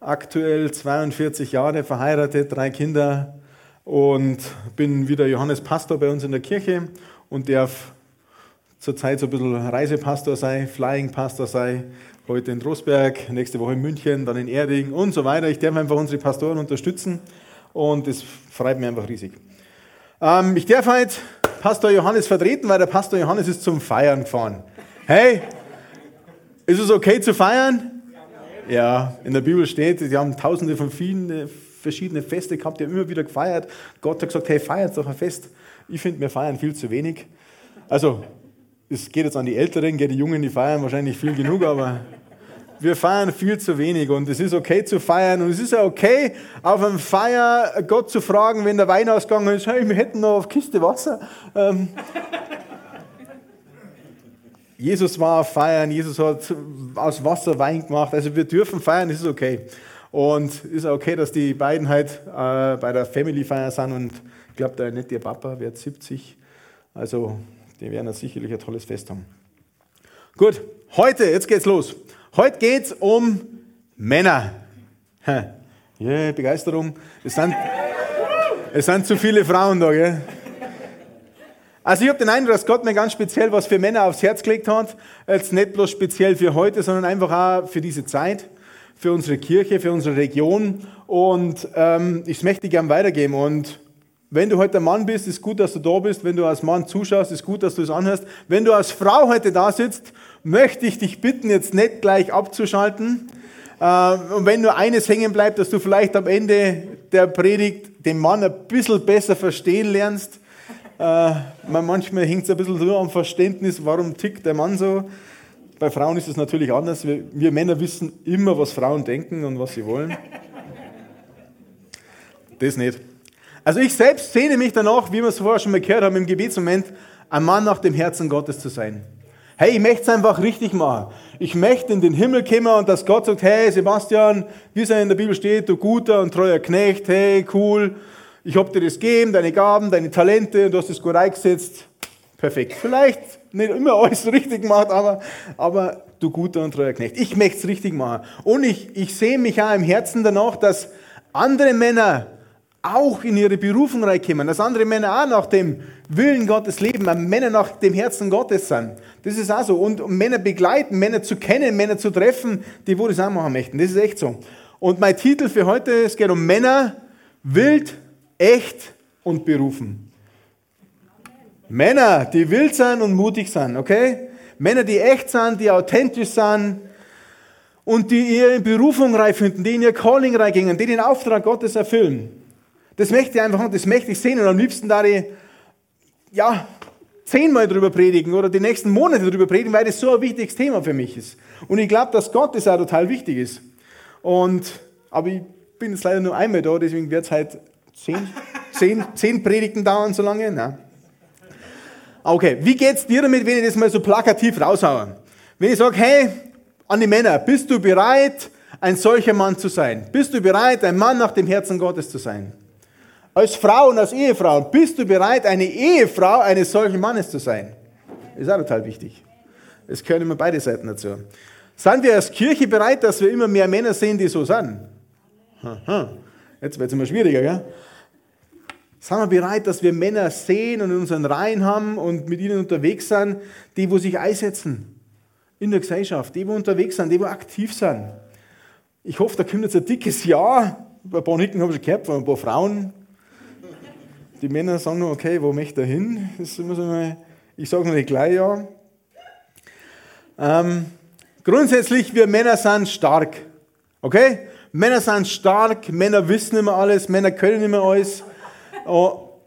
aktuell 42 Jahre, verheiratet, drei Kinder und bin wieder Johannes Pastor bei uns in der Kirche und darf zurzeit so ein bisschen Reisepastor sein, Flying Pastor sein, heute in Trostberg, nächste Woche in München, dann in Erding und so weiter. Ich darf einfach unsere Pastoren unterstützen und das freut mich einfach riesig. Ähm, ich darf heute Pastor Johannes vertreten, weil der Pastor Johannes ist zum Feiern gefahren. Hey, ist es okay zu feiern? Ja, in der Bibel steht, die haben tausende von vielen äh, verschiedene Feste gehabt, die haben immer wieder gefeiert. Gott hat gesagt, hey, feiert doch ein Fest. Ich finde, wir feiern viel zu wenig. Also, es geht jetzt an die Älteren, geht die Jungen, die feiern wahrscheinlich viel genug, aber wir feiern viel zu wenig und es ist okay zu feiern und es ist ja okay, auf einem Feier Gott zu fragen, wenn der Wein ausgegangen ist, hey, wir hätten noch auf Kiste Wasser. Ähm, Jesus war Feiern, Jesus hat aus Wasser Wein gemacht, also wir dürfen feiern, ist okay. Und ist okay, dass die beiden halt äh, bei der Family Feier sind und ich glaube, der nicht ihr Papa wird 70, also die werden sicherlich ein tolles Fest haben. Gut, heute, jetzt geht's los. Heute geht es um Männer. Yeah, Begeisterung. Es sind, es sind zu viele Frauen da, gell? Also ich habe den Eindruck, dass Gott mir ganz speziell was für Männer aufs Herz gelegt hat. Jetzt nicht bloß speziell für heute, sondern einfach auch für diese Zeit, für unsere Kirche, für unsere Region. Und ähm, ich möchte gern weitergeben. Und wenn du heute ein Mann bist, ist gut, dass du da bist. Wenn du als Mann zuschaust, ist gut, dass du es anhörst. Wenn du als Frau heute da sitzt möchte ich dich bitten, jetzt nicht gleich abzuschalten. Äh, und wenn nur eines hängen bleibt, dass du vielleicht am Ende der Predigt den Mann ein bisschen besser verstehen lernst. Äh, manchmal hängt es ein bisschen so am Verständnis, warum tickt der Mann so. Bei Frauen ist es natürlich anders. Wir, wir Männer wissen immer, was Frauen denken und was sie wollen. Das nicht. Also ich selbst sehne mich danach, wie wir es vorher schon mal gehört haben im Gebetsmoment, ein Mann nach dem Herzen Gottes zu sein. Hey, ich möchte es einfach richtig machen. Ich möchte in den Himmel kommen und dass Gott sagt, hey Sebastian, wie es in der Bibel steht, du guter und treuer Knecht, hey, cool, ich habe dir das gegeben, deine Gaben, deine Talente, und du hast es gut eingesetzt. Perfekt. Vielleicht nicht immer alles richtig gemacht, aber, aber du guter und treuer Knecht. Ich möchte es richtig machen. Und ich, ich sehe mich auch im Herzen danach, dass andere Männer auch in ihre Berufung reinkommen, dass andere Männer auch nach dem Willen Gottes leben, Männer nach dem Herzen Gottes sind. Das ist auch so. Und Männer begleiten, Männer zu kennen, Männer zu treffen, die wo das auch machen möchten. Das ist echt so. Und mein Titel für heute, es geht um Männer, wild, echt und berufen. Männer, die wild sind und mutig sind, okay? Männer, die echt sind, die authentisch sind und die ihre Berufung finden, die in ihr Calling reingehen, die den Auftrag Gottes erfüllen. Das möchte ich einfach, das möchte ich sehen und am liebsten da die, ja, zehnmal darüber predigen oder die nächsten Monate darüber predigen, weil das so ein wichtiges Thema für mich ist. Und ich glaube, dass Gott das auch total wichtig ist. Und, aber ich bin jetzt leider nur einmal da, deswegen wird es halt zehn, zehn, zehn Predigten dauern so lange. Nein. Okay, wie geht's dir damit, wenn ich das mal so plakativ raushaue? Wenn ich sage, hey, an die Männer, bist du bereit, ein solcher Mann zu sein? Bist du bereit, ein Mann nach dem Herzen Gottes zu sein? Als Frau und als Ehefrau, bist du bereit, eine Ehefrau eines solchen Mannes zu sein? Ist auch total wichtig. Es gehören immer beide Seiten dazu. Sind wir als Kirche bereit, dass wir immer mehr Männer sehen, die so sind? Jetzt wird es immer schwieriger, gell? Sind wir bereit, dass wir Männer sehen und in unseren Reihen haben und mit ihnen unterwegs sind, die, wo sich einsetzen in der Gesellschaft, die, wo unterwegs sind, die, wo aktiv sind? Ich hoffe, da kommt jetzt ein dickes Ja. Ein paar Nicken habe ich gehört von ein paar Frauen. Die Männer sagen nur, okay, wo möchte er hin? Das so eine, ich sage noch nicht gleich ja. Ähm, grundsätzlich, wir Männer sind stark. Okay? Männer sind stark, Männer wissen immer alles, Männer können immer alles. Oh.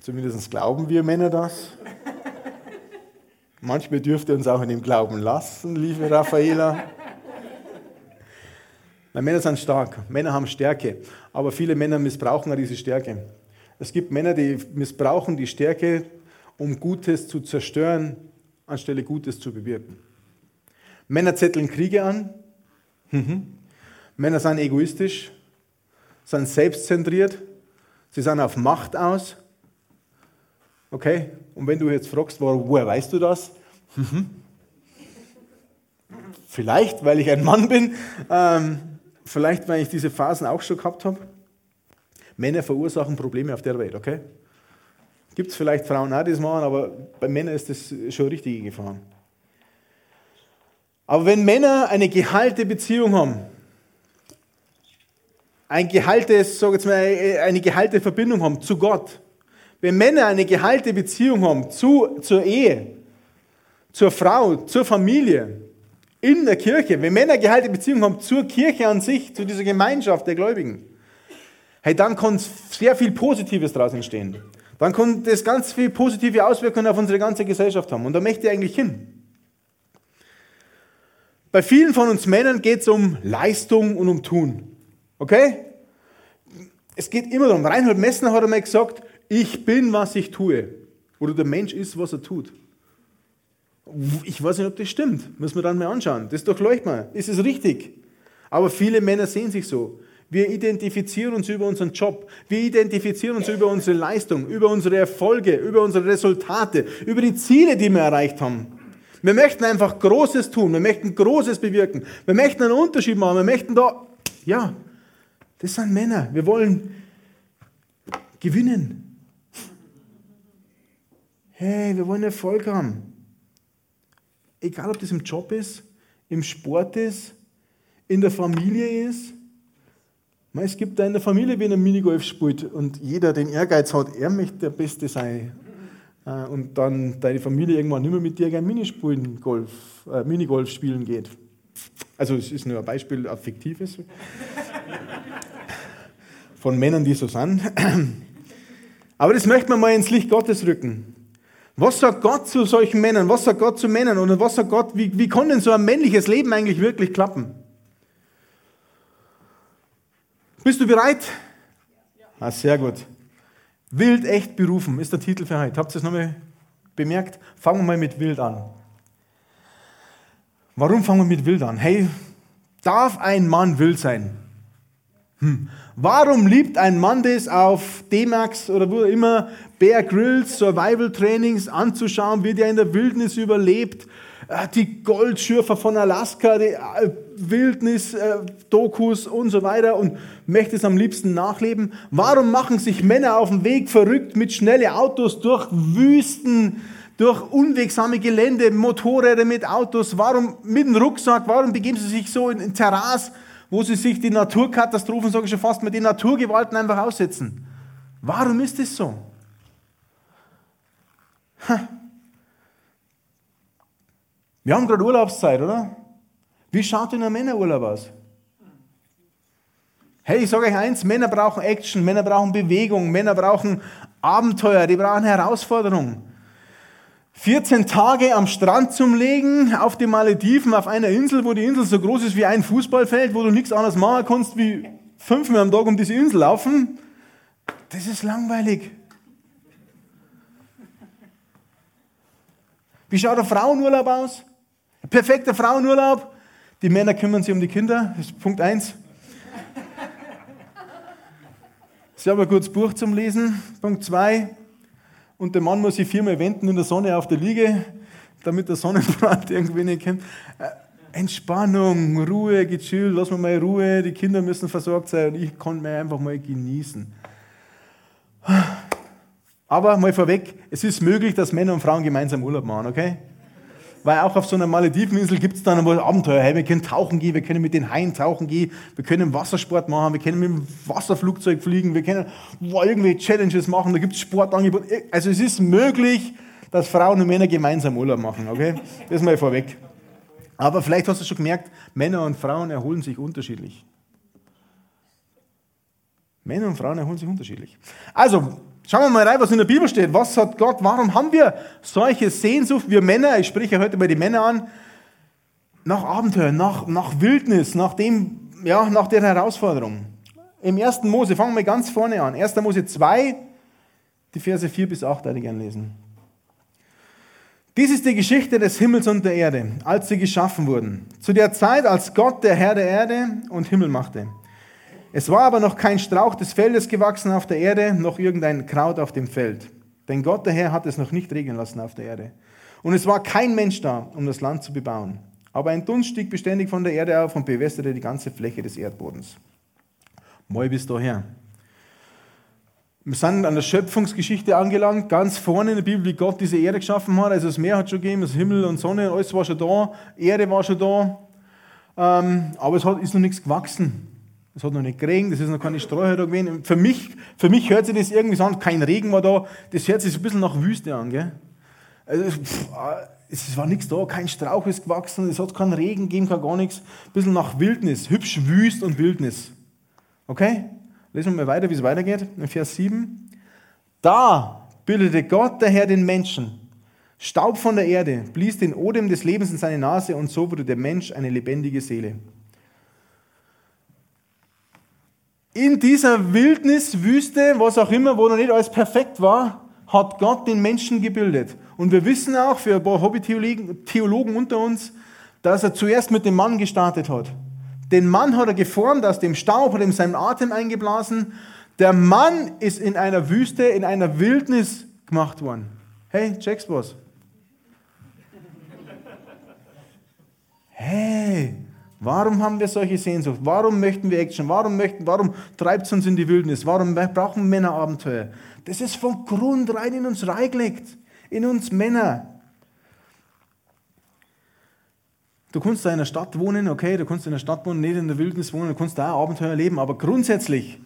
Zumindest glauben wir Männer das. Manchmal dürft ihr uns auch in dem Glauben lassen, liebe Raffaela. Weil Männer sind stark, Männer haben Stärke, aber viele Männer missbrauchen auch diese Stärke. Es gibt Männer, die missbrauchen die Stärke, um Gutes zu zerstören, anstelle Gutes zu bewirken. Männer zetteln Kriege an. Mhm. Männer sind egoistisch, sind selbstzentriert, sie sind auf Macht aus. Okay? Und wenn du jetzt fragst, woher weißt du das? Mhm. Vielleicht, weil ich ein Mann bin, ähm, vielleicht, weil ich diese Phasen auch schon gehabt habe. Männer verursachen Probleme auf der Welt, okay? Gibt es vielleicht Frauen auch, die das machen, aber bei Männern ist das schon richtige Gefahr. Aber wenn Männer eine gehalte Beziehung haben, ein gehaltes, sag jetzt mal, eine gehalte Verbindung haben zu Gott, wenn Männer eine gehalte Beziehung haben zu, zur Ehe, zur Frau, zur Familie, in der Kirche, wenn Männer gehalte Beziehung haben zur Kirche an sich, zu dieser Gemeinschaft der Gläubigen, hey, dann kann sehr viel Positives daraus entstehen. Dann kann das ganz viel positive Auswirkungen auf unsere ganze Gesellschaft haben. Und da möchte ich eigentlich hin. Bei vielen von uns Männern geht es um Leistung und um Tun. Okay? Es geht immer darum. Reinhold Messner hat einmal gesagt, ich bin, was ich tue. Oder der Mensch ist, was er tut. Ich weiß nicht, ob das stimmt. Müssen wir dann mal anschauen. Das durchleucht mal. Ist es richtig? Aber viele Männer sehen sich so. Wir identifizieren uns über unseren Job. Wir identifizieren uns über unsere Leistung, über unsere Erfolge, über unsere Resultate, über die Ziele, die wir erreicht haben. Wir möchten einfach Großes tun. Wir möchten Großes bewirken. Wir möchten einen Unterschied machen. Wir möchten da, ja, das sind Männer. Wir wollen gewinnen. Hey, wir wollen Erfolg haben. Egal, ob das im Job ist, im Sport ist, in der Familie ist. Es gibt da in der Familie, wenn er Minigolf spielt und jeder den Ehrgeiz hat, er möchte der Beste sein. Äh, und dann deine Familie irgendwann nicht mehr mit dir gerne äh, Minigolf spielen geht. Also es ist nur ein Beispiel, ein fiktives. Von Männern, die so sind. Aber das möchte man mal ins Licht Gottes rücken. Was sagt Gott zu solchen Männern? Was sagt Gott zu Männern? Und was sagt Gott, wie, wie kann denn so ein männliches Leben eigentlich wirklich klappen? Bist du bereit? Ja. Ah, sehr gut. Wild echt berufen ist der Titel für heute. Habt ihr das nochmal bemerkt? Fangen wir mal mit wild an. Warum fangen wir mit wild an? Hey, darf ein Mann wild sein? Hm. Warum liebt ein Mann das auf D-Max oder wo immer Bear Grylls Survival Trainings anzuschauen, wie der in der Wildnis überlebt? Äh, die Goldschürfer von Alaska, die äh, Wildnis-Dokus und so weiter und möchte es am liebsten nachleben. Warum machen sich Männer auf dem Weg verrückt mit schnellen Autos durch Wüsten, durch unwegsame Gelände, Motorräder mit Autos? Warum mit dem Rucksack? Warum begeben sie sich so in, in Terrasse? wo sie sich die Naturkatastrophen, sage ich schon fast, mit den Naturgewalten einfach aussetzen. Warum ist das so? Ha. Wir haben gerade Urlaubszeit, oder? Wie schaut denn ein Männerurlaub aus? Hey, ich sage euch eins, Männer brauchen Action, Männer brauchen Bewegung, Männer brauchen Abenteuer, die brauchen Herausforderungen. 14 Tage am Strand zum Legen, auf den Malediven, auf einer Insel, wo die Insel so groß ist wie ein Fußballfeld, wo du nichts anderes machen kannst, wie fünfmal am Tag um diese Insel laufen, das ist langweilig. Wie schaut der Frauenurlaub aus? Perfekter Frauenurlaub. Die Männer kümmern sich um die Kinder, das ist Punkt 1. Sie haben ein gutes Buch zum Lesen. Punkt 2 und der Mann muss sich viermal wenden in der Sonne auf der Liege, damit der Sonnenbrand irgendwie nicht kommt. Äh, Entspannung, Ruhe, Gechill, lass mir mal Ruhe, die Kinder müssen versorgt sein und ich kann mir einfach mal genießen. Aber mal vorweg, es ist möglich, dass Männer und Frauen gemeinsam Urlaub machen, okay? Weil auch auf so einer Malediveninsel gibt es dann einmal Abenteuer. Hey, wir können tauchen gehen, wir können mit den Haien tauchen gehen, wir können Wassersport machen, wir können mit dem Wasserflugzeug fliegen, wir können irgendwie Challenges machen, da gibt es Sportangebote. Also es ist möglich, dass Frauen und Männer gemeinsam Urlaub machen, okay? Das mal vorweg. Aber vielleicht hast du schon gemerkt, Männer und Frauen erholen sich unterschiedlich. Männer und Frauen erholen sich unterschiedlich. Also, Schauen wir mal rein, was in der Bibel steht. Was hat Gott, warum haben wir solche Sehnsucht, wir Männer, ich spreche heute mal die Männer an, nach Abenteuer, nach, nach Wildnis, nach dem, ja, nach der Herausforderung. Im 1. Mose, fangen wir ganz vorne an. 1. Mose 2, die Verse 4 bis 8, würde ich gerne lesen. Dies ist die Geschichte des Himmels und der Erde, als sie geschaffen wurden. Zu der Zeit, als Gott der Herr der Erde und Himmel machte. Es war aber noch kein Strauch des Feldes gewachsen auf der Erde, noch irgendein Kraut auf dem Feld. Denn Gott der Herr hat es noch nicht regnen lassen auf der Erde. Und es war kein Mensch da, um das Land zu bebauen. Aber ein Dunst stieg beständig von der Erde auf und bewässerte die ganze Fläche des Erdbodens. Mal bis daher. Wir sind an der Schöpfungsgeschichte angelangt, ganz vorne in der Bibel, wie Gott diese Erde geschaffen hat. Also das Meer hat schon gegeben, das Himmel und Sonne, alles war schon da, Erde war schon da. Ähm, aber es ist noch nichts gewachsen. Es hat noch nicht geregnet, es ist noch keine Sträucher da gewesen. Für mich, für mich hört sich das irgendwie so an, kein Regen war da. Das hört sich ein bisschen nach Wüste an. Gell? Also, pff, es war nichts da, kein Strauch ist gewachsen, es hat keinen Regen gegeben, gar nichts. Ein bisschen nach Wildnis, hübsch Wüst und Wildnis. Okay? Lesen wir mal weiter, wie es weitergeht. In Vers 7. Da bildete Gott, der Herr, den Menschen. Staub von der Erde, blies den Odem des Lebens in seine Nase und so wurde der Mensch eine lebendige Seele. In dieser Wildnis, Wüste, was auch immer, wo noch nicht alles perfekt war, hat Gott den Menschen gebildet. Und wir wissen auch, für ein paar Hobby-Theologen unter uns, dass er zuerst mit dem Mann gestartet hat. Den Mann hat er geformt aus dem Staub, hat ihm seinen Atem eingeblasen. Der Mann ist in einer Wüste, in einer Wildnis gemacht worden. Hey, check's was? Hey, Warum haben wir solche Sehnsucht? Warum möchten wir Action? Warum, warum treibt es uns in die Wildnis? Warum brauchen Männer Abenteuer? Das ist von Grund rein in uns reingelegt. In uns Männer. Du kannst da in der Stadt wohnen, okay, du kannst in der Stadt wohnen, nicht in der Wildnis wohnen, du kannst da Abenteuer erleben, aber grundsätzlich,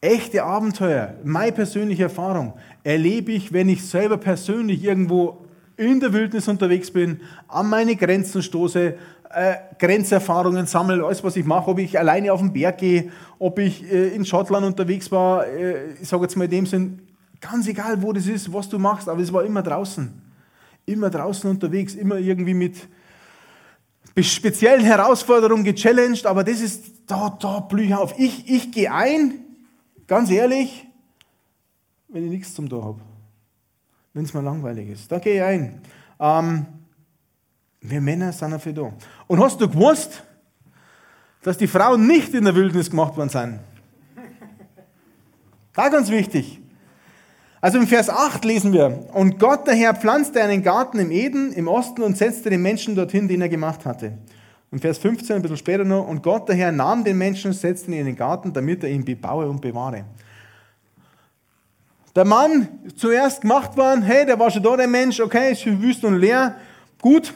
echte Abenteuer, meine persönliche Erfahrung, erlebe ich, wenn ich selber persönlich irgendwo in der Wildnis unterwegs bin, an meine Grenzen stoße, äh, Grenzerfahrungen sammle, alles was ich mache, ob ich alleine auf den Berg gehe, ob ich äh, in Schottland unterwegs war, äh, ich sage jetzt mal in dem Sinn, ganz egal wo das ist, was du machst, aber es war immer draußen. Immer draußen unterwegs, immer irgendwie mit speziellen Herausforderungen gechallenged, aber das ist, da, da blühe ich auf. Ich, ich gehe ein, ganz ehrlich, wenn ich nichts zum Tor habe. Wenn es mal langweilig ist, da gehe ich ein. Ähm, wir Männer sind dafür da. Und hast du gewusst, dass die Frauen nicht in der Wildnis gemacht worden sind? Gar ganz wichtig. Also im Vers 8 lesen wir, und Gott der Herr pflanzte einen Garten im Eden im Osten und setzte den Menschen dorthin, den er gemacht hatte. Und Vers 15, ein bisschen später noch, und Gott der Herr nahm den Menschen setzte ihn in den Garten, damit er ihn bebaue und bewahre. Der Mann zuerst gemacht worden, hey, der war schon da, der Mensch, okay, ist wüst und leer, gut,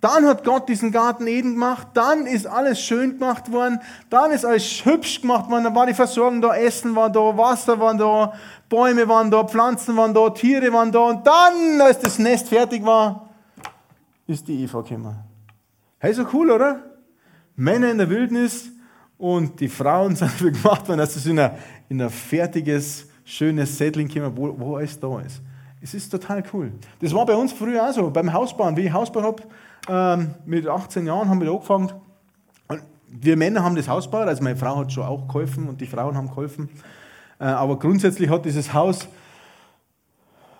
dann hat Gott diesen Garten Eden gemacht, dann ist alles schön gemacht worden, dann ist alles hübsch gemacht worden, dann war die Versorgung da, Essen war da, Wasser war da, Bäume waren da, Pflanzen waren da, Tiere waren da und dann, als das Nest fertig war, ist die Eva gekommen. Hey, so cool, oder? Männer in der Wildnis und die Frauen sind dafür gemacht worden, dass es in ein, in fertiges, schönes Settling kommen, wo, wo alles da ist. Es ist total cool. Das war bei uns früher auch so, beim Hausbauen. Wie ich Hausbau habe, ähm, mit 18 Jahren haben wir angefangen. Und wir Männer haben das Haus gebaut, also meine Frau hat schon auch geholfen und die Frauen haben geholfen. Äh, aber grundsätzlich hat dieses Haus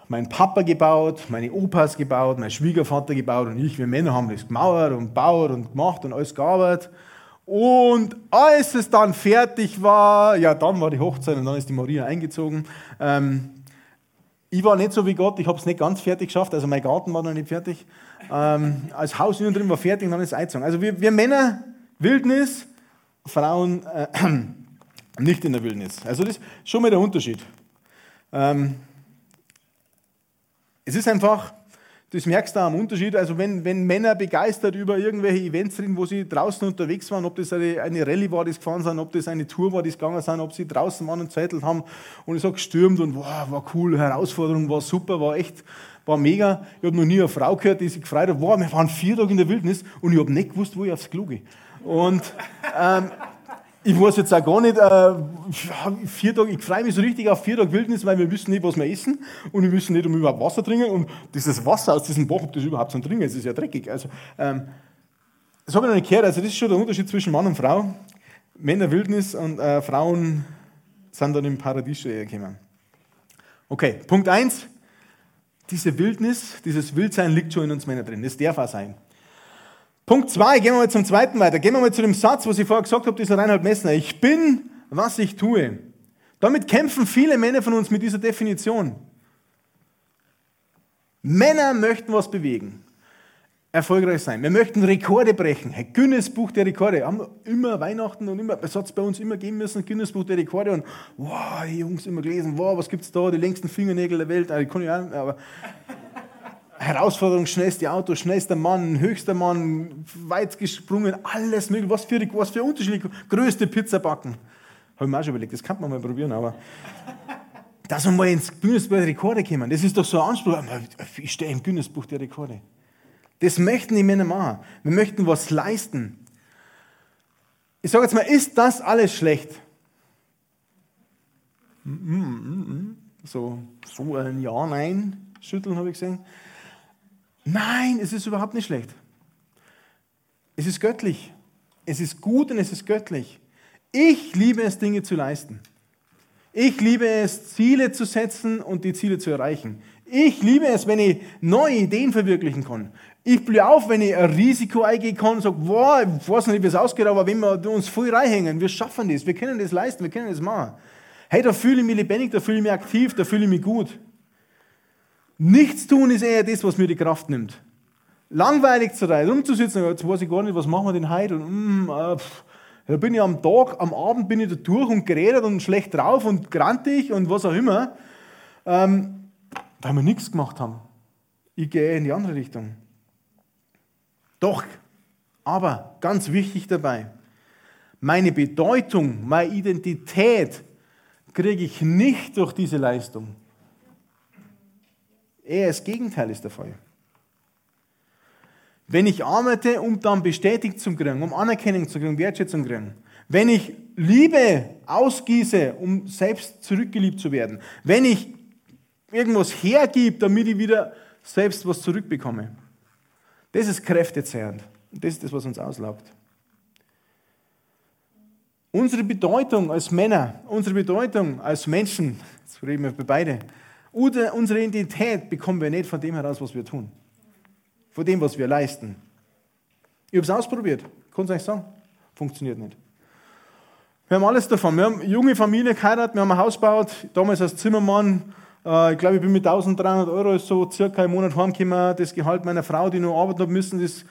mein Papa gebaut, meine Opas gebaut, mein Schwiegervater gebaut und ich, wir Männer haben das gemauert und gebaut und gemacht und alles gearbeitet. Und als es dann fertig war, ja, dann war die Hochzeit und dann ist die Maria eingezogen. Ähm, ich war nicht so wie Gott, ich habe es nicht ganz fertig geschafft, also mein Garten war noch nicht fertig. Ähm, als Haus innen drin war fertig und dann ist Einzug. Also wir, wir Männer, Wildnis, Frauen äh, nicht in der Wildnis. Also das ist schon mal der Unterschied. Ähm, es ist einfach, das merkst du am Unterschied. Also wenn, wenn Männer begeistert über irgendwelche Events sind, wo sie draußen unterwegs waren, ob das eine, eine Rallye war, die gefahren sind, ob das eine Tour war, die gegangen sind, ob sie draußen waren und zettelt haben und ich sag gestürmt und wow, war cool, Herausforderung war super, war echt, war mega. Ich habe noch nie eine Frau gehört, die sich gefreut hat, wow, wir waren vier Tage in der Wildnis und ich habe nicht gewusst, wo ich aufs Klo gehe. Und ähm, ich weiß jetzt auch gar nicht, äh, vier Tage, ich freue mich so richtig auf vier Tage Wildnis, weil wir wissen nicht, was wir essen und wir wissen nicht, ob wir überhaupt Wasser trinken und dieses Wasser aus diesem Bach, ob das überhaupt zum Trinken ist, ist ja dreckig. Also, ähm, das habe ich noch nicht gehört, also das ist schon der Unterschied zwischen Mann und Frau. Männer Wildnis und äh, Frauen sind dann im Paradies schon gekommen. Okay, Punkt eins: Diese Wildnis, dieses Wildsein liegt schon in uns Männern drin. Das darf auch sein. Punkt zwei, gehen wir mal zum zweiten weiter. Gehen wir mal zu dem Satz, was ich vorher gesagt habe, dieser Reinhard Messner. Ich bin, was ich tue. Damit kämpfen viele Männer von uns mit dieser Definition. Männer möchten was bewegen, erfolgreich sein. Wir möchten Rekorde brechen. Hey, Guinness Buch der Rekorde. Haben wir immer Weihnachten und immer, es hat bei uns immer geben müssen, Guinness Buch der Rekorde. Und wow, die Jungs immer gelesen, wow, was gibt es da, die längsten Fingernägel der Welt. Also, ich kann ja, aber Herausforderung, schnellste Auto, schnellster Mann, höchster Mann, weit gesprungen, alles mögliche. Was für, was für Unterschiede. Größte Pizza backen. Habe ich mir auch schon überlegt, das kann man mal probieren, aber. Dass wir mal ins Guinness-Buch der Rekorde kommen, das ist doch so ein Anspruch. Ich stehe im Guinness-Buch der Rekorde. Das möchten die Männer machen. Wir möchten was leisten. Ich sage jetzt mal, ist das alles schlecht? So, so ein Ja, Nein schütteln habe ich gesehen. Nein, es ist überhaupt nicht schlecht. Es ist göttlich. Es ist gut und es ist göttlich. Ich liebe es, Dinge zu leisten. Ich liebe es, Ziele zu setzen und die Ziele zu erreichen. Ich liebe es, wenn ich neue Ideen verwirklichen kann. Ich blühe auf, wenn ich ein Risiko eingehen kann und sage, wow, ich weiß nicht, wie es ausgeht, aber wenn wir uns voll reinhängen, wir schaffen das, wir können das leisten, wir können das machen. Hey, da fühle ich mich lebendig, da fühle ich mich aktiv, da fühle ich mich gut. Nichts tun ist eher das, was mir die Kraft nimmt. Langweilig zu sein, rumzusitzen, jetzt weiß ich gar nicht, was machen wir denn heute? Und, mm, äh, da bin ich am Tag, am Abend bin ich da durch und geredet und schlecht drauf und grantig und was auch immer, ähm, weil wir nichts gemacht haben. Ich gehe in die andere Richtung. Doch, aber ganz wichtig dabei, meine Bedeutung, meine Identität kriege ich nicht durch diese Leistung. Eher das Gegenteil ist der Fall. Wenn ich arbeite, um dann bestätigt zu kriegen, um Anerkennung zu kriegen, Wertschätzung zu kriegen, wenn ich Liebe ausgieße, um selbst zurückgeliebt zu werden, wenn ich irgendwas hergib, damit ich wieder selbst was zurückbekomme, das ist kräftezehrend. Das ist das, was uns auslaugt. Unsere Bedeutung als Männer, unsere Bedeutung als Menschen, jetzt reden wir für beide, oder unsere Identität bekommen wir nicht von dem heraus, was wir tun. Von dem, was wir leisten. Ich habe es ausprobiert. Kann es euch sagen? Funktioniert nicht. Wir haben alles davon. Wir haben junge Familie geheiratet, wir haben ein Haus gebaut, damals als Zimmermann. Äh, ich glaube, ich bin mit 1300 Euro so circa im Monat heimgekommen. Das Gehalt meiner Frau, die noch arbeiten hat müssen, das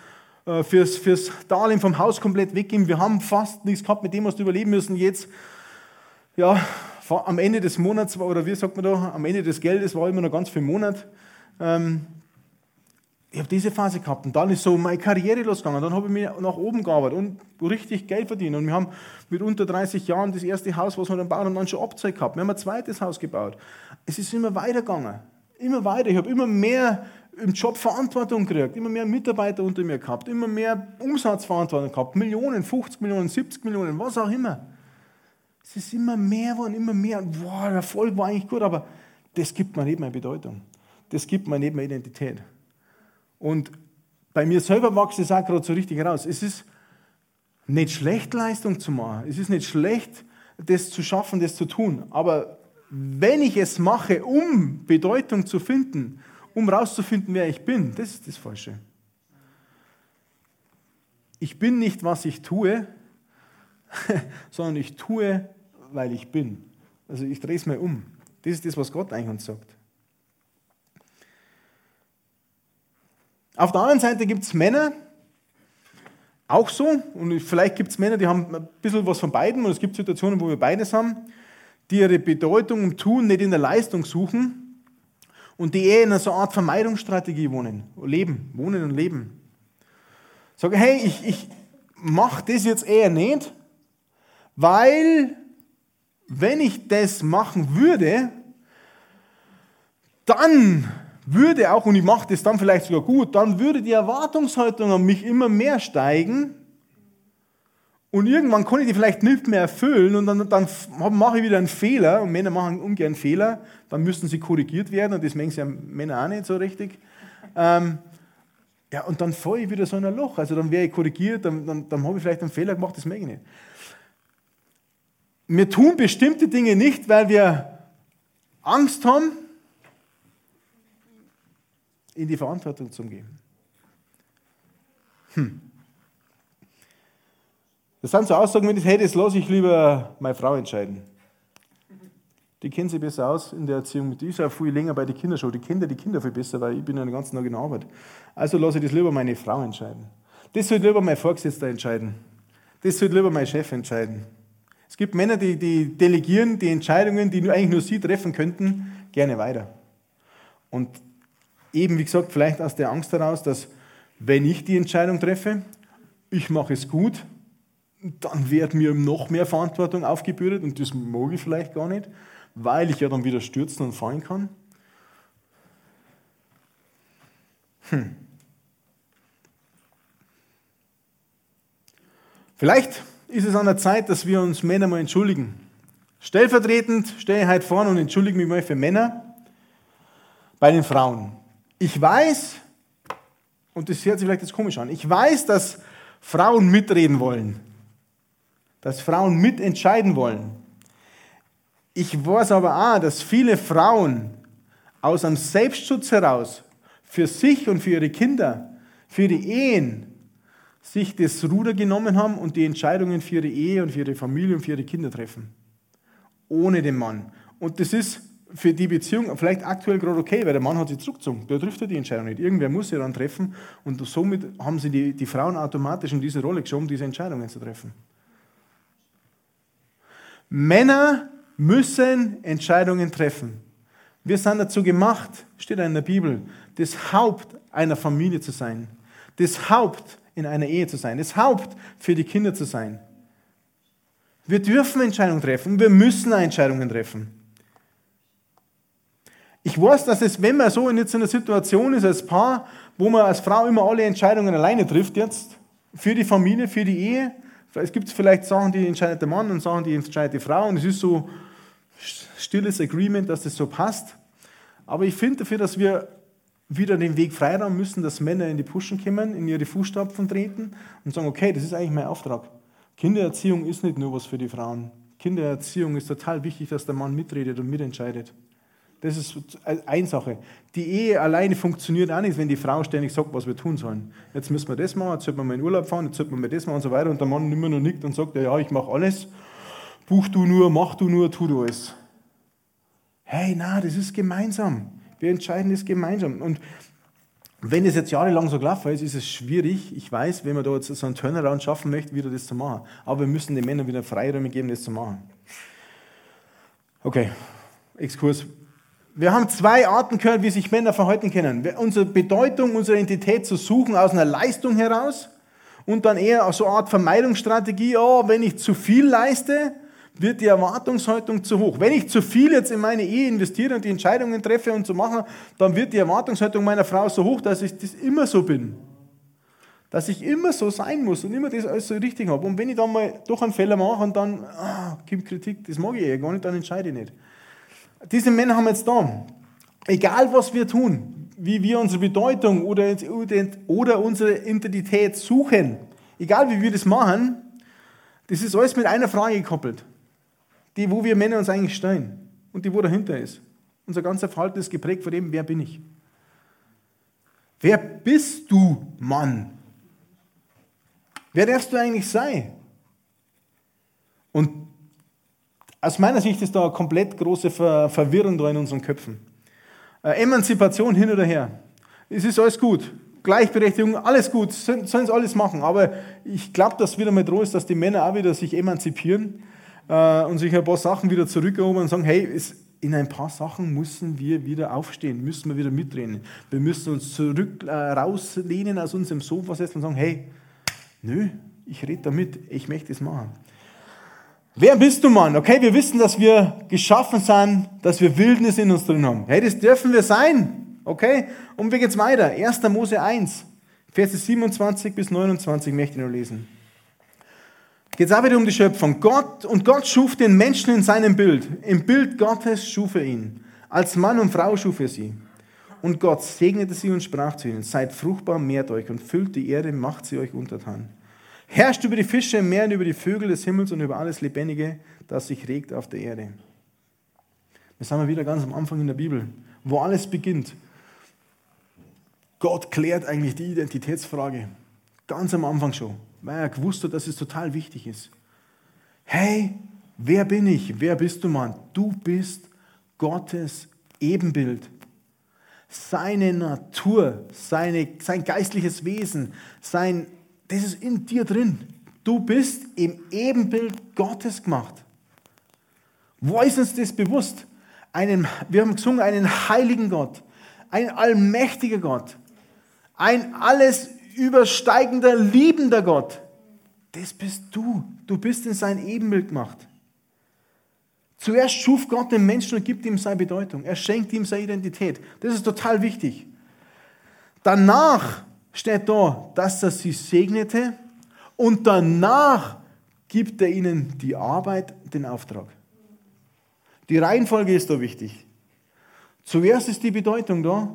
äh, fürs, fürs Darlehen vom Haus komplett weggeben. Wir haben fast nichts gehabt, mit dem was wir überleben müssen. Jetzt, ja, am Ende des Monats, oder wie sagt man da, am Ende des Geldes war immer noch ganz viel Monat. Ähm, diese Phase gehabt und dann ist so meine Karriere losgegangen. Dann habe ich mich nach oben gearbeitet und richtig Geld verdient. Und wir haben mit unter 30 Jahren das erste Haus, was wir dann bauen, und dann schon Abzeug gehabt. Wir haben ein zweites Haus gebaut. Es ist immer weitergegangen. Immer weiter. Ich habe immer mehr im Job Verantwortung gekriegt, immer mehr Mitarbeiter unter mir gehabt, immer mehr Umsatzverantwortung gehabt. Millionen, 50 Millionen, 70 Millionen, was auch immer. Es ist immer mehr geworden, immer mehr. Boah, der Erfolg war eigentlich gut, aber das gibt mir nicht mehr Bedeutung. Das gibt mir nicht mehr Identität. Und bei mir selber wächst es auch gerade so richtig heraus. Es ist nicht schlecht, Leistung zu machen. Es ist nicht schlecht, das zu schaffen, das zu tun. Aber wenn ich es mache, um Bedeutung zu finden, um rauszufinden, wer ich bin, das ist das Falsche. Ich bin nicht, was ich tue, sondern ich tue, weil ich bin. Also ich drehe es mal um. Das ist das, was Gott eigentlich uns sagt. Auf der anderen Seite gibt es Männer, auch so, und vielleicht gibt es Männer, die haben ein bisschen was von beiden, und es gibt Situationen, wo wir beides haben, die ihre Bedeutung und Tun nicht in der Leistung suchen und die eher in einer so Art Vermeidungsstrategie wohnen, leben, wohnen und leben. Sagen, hey, ich, ich mache das jetzt eher nicht, weil wenn ich das machen würde, dann würde auch, und ich mache das dann vielleicht sogar gut, dann würde die Erwartungshaltung an mich immer mehr steigen. Und irgendwann kann ich die vielleicht nicht mehr erfüllen und dann, dann mache ich wieder einen Fehler. Und Männer machen ungern Fehler, dann müssen sie korrigiert werden. Und das mengen sie ja Männer auch nicht so richtig. Ähm, ja, und dann falle ich wieder so in ein Loch. Also dann wäre ich korrigiert, dann, dann, dann habe ich vielleicht einen Fehler gemacht, das mag ich nicht. Wir tun bestimmte Dinge nicht, weil wir Angst haben, in die Verantwortung zu gehen. Hm. Das sind so Aussagen, wenn ich, hey, das lasse ich lieber meine Frau entscheiden. Die kennen sich besser aus in der Erziehung. Die ist auch viel länger bei den Kindern schon. Die kennen die Kinder viel besser, weil ich bin ja den ganzen Tag in der Arbeit. Also lasse ich das lieber meine Frau entscheiden. Das sollte lieber mein Vorgesetzter entscheiden. Das sollte lieber mein Chef entscheiden. Es gibt Männer, die, die delegieren die Entscheidungen, die eigentlich nur sie treffen könnten, gerne weiter. Und eben, wie gesagt, vielleicht aus der Angst heraus, dass wenn ich die Entscheidung treffe, ich mache es gut, dann wird mir noch mehr Verantwortung aufgebürdet und das mag ich vielleicht gar nicht, weil ich ja dann wieder stürzen und fallen kann. Hm. Vielleicht ist es an der Zeit, dass wir uns Männer mal entschuldigen. Stellvertretend stehe ich heute vorne und entschuldige mich mal für Männer bei den Frauen. Ich weiß, und das hört sich vielleicht jetzt komisch an, ich weiß, dass Frauen mitreden wollen dass Frauen mitentscheiden wollen. Ich weiß aber auch, dass viele Frauen aus einem Selbstschutz heraus für sich und für ihre Kinder, für die Ehen, sich das Ruder genommen haben und die Entscheidungen für ihre Ehe und für ihre Familie und für ihre Kinder treffen. Ohne den Mann. Und das ist für die Beziehung vielleicht aktuell gerade okay, weil der Mann hat sich zurückgezogen. Der trifft ja die Entscheidung nicht. Irgendwer muss sie dann treffen und somit haben sie die, die Frauen automatisch in diese Rolle geschoben, diese Entscheidungen zu treffen. Männer müssen Entscheidungen treffen. Wir sind dazu gemacht, steht in der Bibel, das Haupt einer Familie zu sein, das Haupt in einer Ehe zu sein, das Haupt für die Kinder zu sein. Wir dürfen Entscheidungen treffen, wir müssen Entscheidungen treffen. Ich weiß, dass es, wenn man so in jetzt einer Situation ist als Paar, wo man als Frau immer alle Entscheidungen alleine trifft jetzt, für die Familie, für die Ehe, es gibt vielleicht Sachen, die entscheidet der Mann und Sachen, die entscheidet die Frau. Und es ist so stilles Agreement, dass das so passt. Aber ich finde dafür, dass wir wieder den Weg freiraum müssen, dass Männer in die Puschen kommen, in ihre Fußstapfen treten und sagen, okay, das ist eigentlich mein Auftrag. Kindererziehung ist nicht nur was für die Frauen. Kindererziehung ist total wichtig, dass der Mann mitredet und mitentscheidet. Das ist eine Sache. Die Ehe alleine funktioniert auch nicht, wenn die Frau ständig sagt, was wir tun sollen. Jetzt müssen wir das machen, jetzt sollten wir mal in Urlaub fahren, jetzt sollten wir mal das machen und so weiter. Und der Mann immer nur nickt und sagt, ja, ich mache alles. Buch du nur, mach du nur, tu du es. Hey, na, das ist gemeinsam. Wir entscheiden das gemeinsam. Und wenn es jetzt jahrelang so gelaufen ist, ist es schwierig. Ich weiß, wenn man da jetzt so einen Turnaround schaffen möchte, wieder das zu machen. Aber wir müssen den Männern wieder Freiräume geben, das zu machen. Okay, Exkurs wir haben zwei Arten gehört, wie sich Männer verhalten können. Unsere Bedeutung, unsere Identität zu suchen aus einer Leistung heraus und dann eher so eine Art Vermeidungsstrategie, oh, wenn ich zu viel leiste, wird die Erwartungshaltung zu hoch. Wenn ich zu viel jetzt in meine Ehe investiere und die Entscheidungen treffe und so mache, dann wird die Erwartungshaltung meiner Frau so hoch, dass ich das immer so bin. Dass ich immer so sein muss und immer das alles so richtig habe. Und wenn ich dann mal doch einen Fehler mache und dann ah, gibt Kritik, das mag ich eh gar nicht, dann entscheide ich nicht. Diese Männer haben jetzt da, egal was wir tun, wie wir unsere Bedeutung oder, oder unsere Identität suchen, egal wie wir das machen, das ist alles mit einer Frage gekoppelt. Die, wo wir Männer uns eigentlich stellen und die, wo dahinter ist. Unser ganzer Verhalten ist geprägt von dem, wer bin ich? Wer bist du, Mann? Wer darfst du eigentlich sein? Und aus meiner Sicht ist da eine komplett große Ver Verwirrung da in unseren Köpfen. Äh, Emanzipation hin oder her. Es ist alles gut. Gleichberechtigung, alles gut, sollen sie alles machen. Aber ich glaube, dass wieder mal droh ist, dass die Männer auch wieder sich emanzipieren äh, und sich ein paar Sachen wieder zurückerobern und sagen, hey, es, in ein paar Sachen müssen wir wieder aufstehen, müssen wir wieder mitreden. Wir müssen uns zurück äh, rauslehnen aus unserem Sofa setzen und sagen, hey, nö, ich rede damit, ich möchte es machen. Wer bist du, Mann? Okay, wir wissen, dass wir geschaffen sind, dass wir Wildnis in uns drin haben. Hey, das dürfen wir sein. Okay? Und wie geht's weiter? 1. Mose 1, Verse 27 bis 29 möchte ich nur lesen. geht es auch wieder um die Schöpfung. Gott und Gott schuf den Menschen in seinem Bild. Im Bild Gottes schuf er ihn. Als Mann und Frau schuf er sie. Und Gott segnete sie und sprach zu ihnen, seid fruchtbar, mehrt euch und füllt die Erde, macht sie euch untertan. Herrscht über die Fische im Meer und über die Vögel des Himmels und über alles Lebendige, das sich regt auf der Erde. Wir sind wieder ganz am Anfang in der Bibel, wo alles beginnt. Gott klärt eigentlich die Identitätsfrage. Ganz am Anfang schon, weil er gewusst hat, dass es total wichtig ist. Hey, wer bin ich? Wer bist du, Mann? Du bist Gottes Ebenbild. Seine Natur, seine, sein geistliches Wesen, sein, das ist in dir drin. Du bist im Ebenbild Gottes gemacht. Wo ist uns das bewusst? Einen, wir haben gesungen, einen heiligen Gott, ein allmächtiger Gott, ein alles übersteigender, liebender Gott. Das bist du. Du bist in sein Ebenbild gemacht. Zuerst schuf Gott den Menschen und gibt ihm seine Bedeutung. Er schenkt ihm seine Identität. Das ist total wichtig. Danach steht da, dass er sie segnete und danach gibt er ihnen die Arbeit, den Auftrag. Die Reihenfolge ist da wichtig. Zuerst ist die Bedeutung da,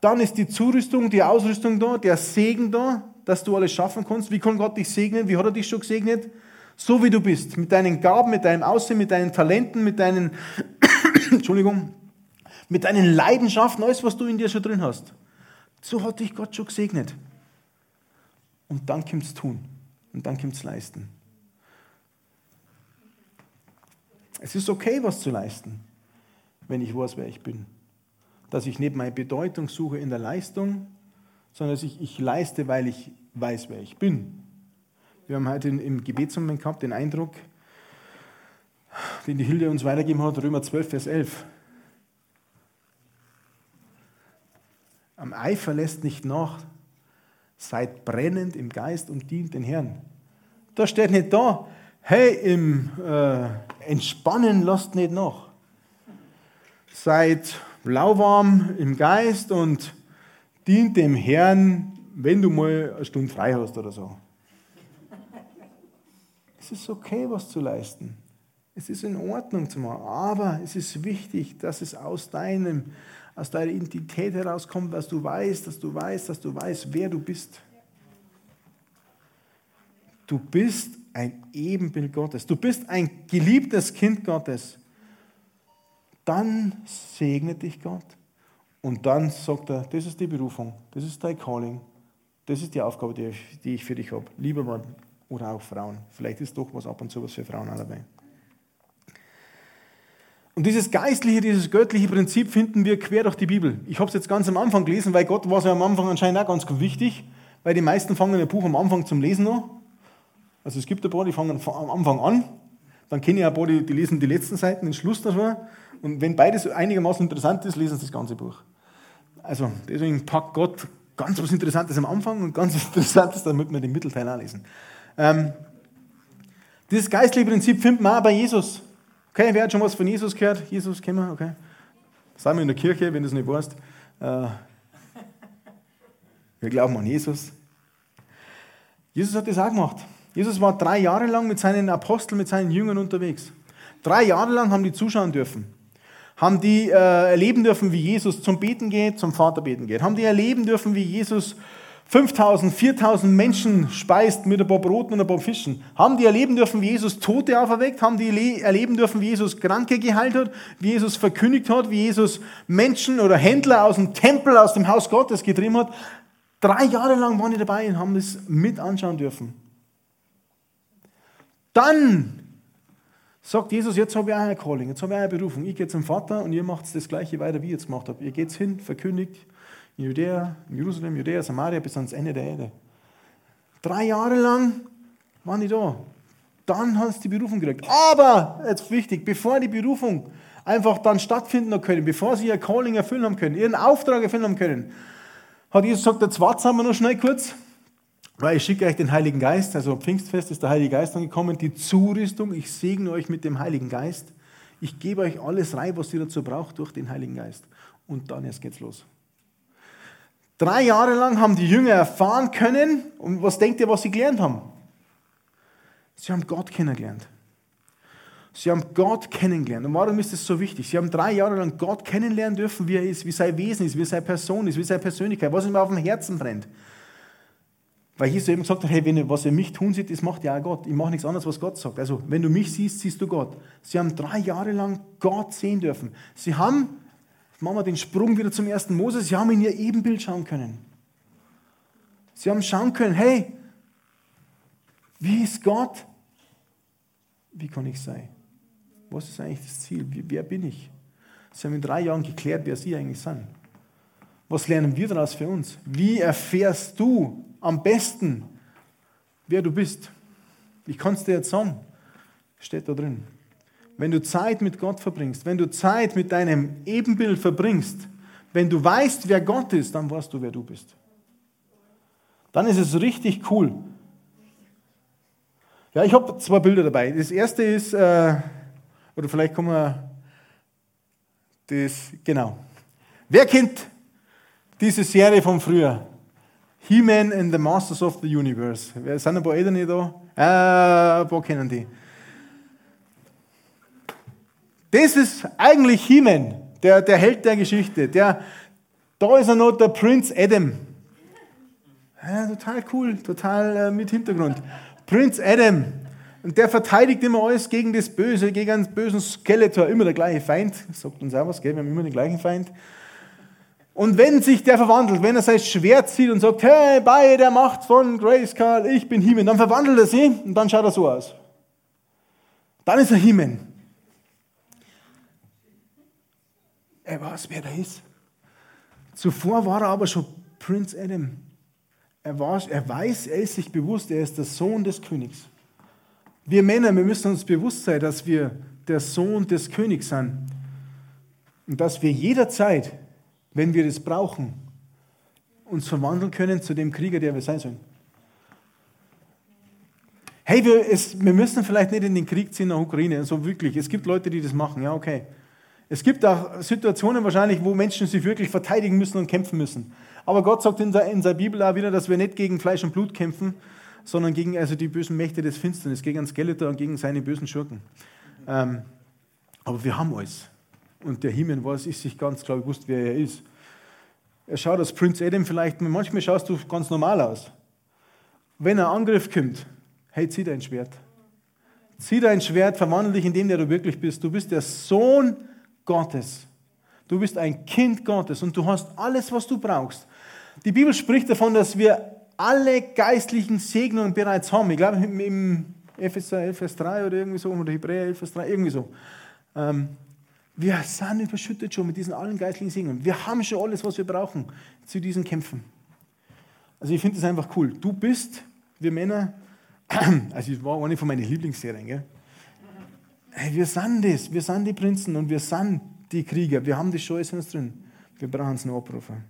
dann ist die Zurüstung, die Ausrüstung da, der Segen da, dass du alles schaffen kannst. Wie kann Gott dich segnen? Wie hat er dich schon gesegnet? So wie du bist, mit deinen Gaben, mit deinem Aussehen, mit deinen Talenten, mit deinen, Entschuldigung, mit deinen Leidenschaften, alles, was du in dir schon drin hast. So hat dich Gott schon gesegnet. Und dann kommt es tun. Und dann kommt es leisten. Es ist okay, was zu leisten, wenn ich weiß, wer ich bin. Dass ich nicht meine Bedeutung suche in der Leistung, sondern dass ich, ich leiste, weil ich weiß, wer ich bin. Wir haben heute im Gebetsmoment gehabt den Eindruck, den die Hilde uns weitergegeben hat, Römer 12, Vers 11. Am Eifer lässt nicht nach, seid brennend im Geist und dient den Herrn. Da steht nicht da, hey, im äh, Entspannen lasst nicht nach. Seid lauwarm im Geist und dient dem Herrn, wenn du mal eine Stunde frei hast oder so. Es ist okay, was zu leisten. Es ist in Ordnung zu machen. Aber es ist wichtig, dass es aus deinem, aus deiner Identität herauskommt, dass du weißt, dass du weißt, dass du weißt, wer du bist. Du bist ein Ebenbild Gottes. Du bist ein geliebtes Kind Gottes. Dann segnet dich Gott. Und dann sagt er, das ist die Berufung, das ist dein Calling, das ist die Aufgabe, die ich für dich habe. Lieber Mann, oder auch Frauen. Vielleicht ist doch was ab und zu was für Frauen dabei. Und dieses geistliche, dieses göttliche Prinzip finden wir quer durch die Bibel. Ich habe es jetzt ganz am Anfang gelesen, weil Gott war es ja am Anfang anscheinend auch ganz wichtig, weil die meisten fangen ein Buch am Anfang zum Lesen an. Also es gibt ein paar, die fangen am Anfang an, dann kenne ich ein paar, die, die lesen die letzten Seiten, den Schluss davon. Und wenn beides einigermaßen interessant ist, lesen sie das ganze Buch. Also deswegen packt Gott ganz was Interessantes am Anfang und ganz was Interessantes, damit wir den Mittelteil auch lesen. Ähm, dieses geistliche Prinzip findet man auch bei Jesus. Okay, wer hat schon was von Jesus gehört? Jesus, kennen wir? Okay. Sagen wir in der Kirche, wenn du es nicht weißt. Äh, wir glauben an Jesus. Jesus hat das auch gemacht. Jesus war drei Jahre lang mit seinen Aposteln, mit seinen Jüngern unterwegs. Drei Jahre lang haben die zuschauen dürfen. Haben die äh, erleben dürfen, wie Jesus zum Beten geht, zum Vater beten geht. Haben die erleben dürfen, wie Jesus 5000, 4000 Menschen speist mit ein paar Broten und ein paar Fischen. Haben die erleben dürfen, wie Jesus Tote auferweckt? Haben die erleben dürfen, wie Jesus Kranke geheilt hat? Wie Jesus verkündigt hat? Wie Jesus Menschen oder Händler aus dem Tempel, aus dem Haus Gottes getrieben hat? Drei Jahre lang waren die dabei und haben das mit anschauen dürfen. Dann sagt Jesus, jetzt habe ich auch ein Calling, jetzt habe ich auch eine Berufung. Ich gehe zum Vater und ihr macht das Gleiche weiter, wie ihr es gemacht habt. Ihr geht hin, verkündigt, in Judäa, in Jerusalem, Judäa, Samaria bis ans Ende der Erde. Drei Jahre lang waren die da. Dann haben sie die Berufung gekriegt. Aber, jetzt wichtig, bevor die Berufung einfach dann stattfinden können, bevor sie ihr Calling erfüllen haben können, ihren Auftrag erfüllen haben können, hat Jesus gesagt, jetzt warten wir noch schnell kurz, weil ich schicke euch den Heiligen Geist, also Pfingstfest ist der Heilige Geist angekommen, die Zurüstung, ich segne euch mit dem Heiligen Geist. Ich gebe euch alles rein, was ihr dazu braucht, durch den Heiligen Geist. Und dann erst geht's los. Drei Jahre lang haben die Jünger erfahren können, und was denkt ihr, was sie gelernt haben? Sie haben Gott kennengelernt. Sie haben Gott kennengelernt. Und warum ist das so wichtig? Sie haben drei Jahre lang Gott kennenlernen dürfen, wie er ist, wie sein Wesen ist, wie seine Person ist, wie seine Persönlichkeit, was ihm auf dem Herzen brennt. Weil Jesus eben gesagt hat, hey, wenn ihr, was ihr mich tun seht, das macht ja auch Gott. Ich mache nichts anderes, was Gott sagt. Also, wenn du mich siehst, siehst du Gott. Sie haben drei Jahre lang Gott sehen dürfen. Sie haben, machen wir den Sprung wieder zum ersten Moses, sie haben in ihr Ebenbild schauen können. Sie haben schauen können, hey, wie ist Gott? Wie kann ich sein? Was ist eigentlich das Ziel? Wer bin ich? Sie haben in drei Jahren geklärt, wer Sie eigentlich sind. Was lernen wir daraus für uns? Wie erfährst du am besten, wer du bist? Ich kann es dir jetzt sagen, steht da drin. Wenn du Zeit mit Gott verbringst, wenn du Zeit mit deinem Ebenbild verbringst, wenn du weißt, wer Gott ist, dann weißt du, wer du bist. Dann ist es richtig cool. Ja, ich habe zwei Bilder dabei. Das erste ist, äh, oder vielleicht kommen wir das, genau. Wer kennt diese Serie von früher? He-Man and the Masters of the Universe. Sind ein paar Eltern da? Äh, ein paar kennen die. Das ist eigentlich He-Man, der, der Held der Geschichte. Der, da ist er noch der Prinz Adam. Ja, total cool, total äh, mit Hintergrund. Prinz Adam. Und der verteidigt immer alles gegen das Böse, gegen einen bösen Skeletor. Immer der gleiche Feind. Sagt uns auch was, gell? wir haben immer den gleichen Feind. Und wenn sich der verwandelt, wenn er sein Schwert zieht und sagt, hey, bei der Macht von Grayskull, ich bin Himen, dann verwandelt er sich und dann schaut er so aus. Dann ist er Himen. Er weiß, wer der ist. Zuvor war er aber schon Prinz Adam. Er, war, er weiß, er ist sich bewusst, er ist der Sohn des Königs. Wir Männer, wir müssen uns bewusst sein, dass wir der Sohn des Königs sind. Und dass wir jederzeit, wenn wir das brauchen, uns verwandeln können zu dem Krieger, der wir sein sollen. Hey, wir, es, wir müssen vielleicht nicht in den Krieg ziehen nach Ukraine, so also wirklich. Es gibt Leute, die das machen, ja, okay. Es gibt auch Situationen wahrscheinlich, wo Menschen sich wirklich verteidigen müssen und kämpfen müssen. Aber Gott sagt in seiner Bibel auch wieder, dass wir nicht gegen Fleisch und Blut kämpfen, sondern gegen also die bösen Mächte des Finsternis, gegen Skeletor und gegen seine bösen Schurken. Ähm, aber wir haben alles. Und der Himmel weiß, ist sich ganz klar bewusst, wer er ist. Er schaut als Prinz Adam vielleicht, manchmal schaust du ganz normal aus. Wenn ein Angriff kommt, hey, zieh dein Schwert. Zieh dein Schwert, verwandle dich in den, der du wirklich bist. Du bist der Sohn Gottes. Du bist ein Kind Gottes und du hast alles, was du brauchst. Die Bibel spricht davon, dass wir alle geistlichen Segnungen bereits haben. Ich glaube, im Epheser 11, Vers 3 oder irgendwie so, oder Hebräer 11, Vers 3, irgendwie so. Ähm, wir sind überschüttet schon mit diesen allen geistlichen Segnungen. Wir haben schon alles, was wir brauchen zu diesen Kämpfen. Also ich finde das einfach cool. Du bist, wir Männer, also ich war eine von meinen Lieblingsserien, gell? Hey, wir sind das, wir sind die Prinzen und wir sind die Krieger. Wir haben schon alles in uns drin. Wir brauchen es nur abrufen.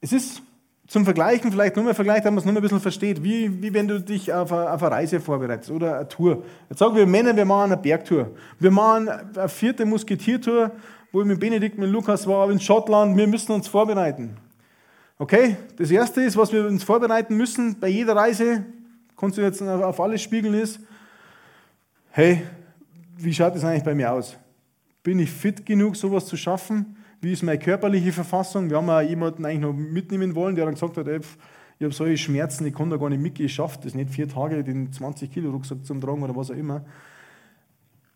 Es ist zum Vergleichen, vielleicht nur mal Vergleich, damit man es nur mal ein bisschen versteht, wie, wie wenn du dich auf eine, auf eine Reise vorbereitest oder eine Tour. Jetzt sagen wir Männer, wir machen eine Bergtour. Wir machen eine vierte Musketiertour, wo ich mit Benedikt, mit Lukas war, in Schottland. Wir müssen uns vorbereiten. Okay, das erste ist, was wir uns vorbereiten müssen bei jeder Reise, kannst du jetzt auf alles spiegeln, ist, hey, wie schaut das eigentlich bei mir aus? Bin ich fit genug, sowas zu schaffen? Wie ist meine körperliche Verfassung? Wir haben auch jemanden eigentlich noch mitnehmen wollen, der dann gesagt hat, ey, ich habe solche Schmerzen, ich kann da gar nicht mitgehen, ich schaffe das nicht, vier Tage den 20 Kilo Rucksack zum Tragen oder was auch immer.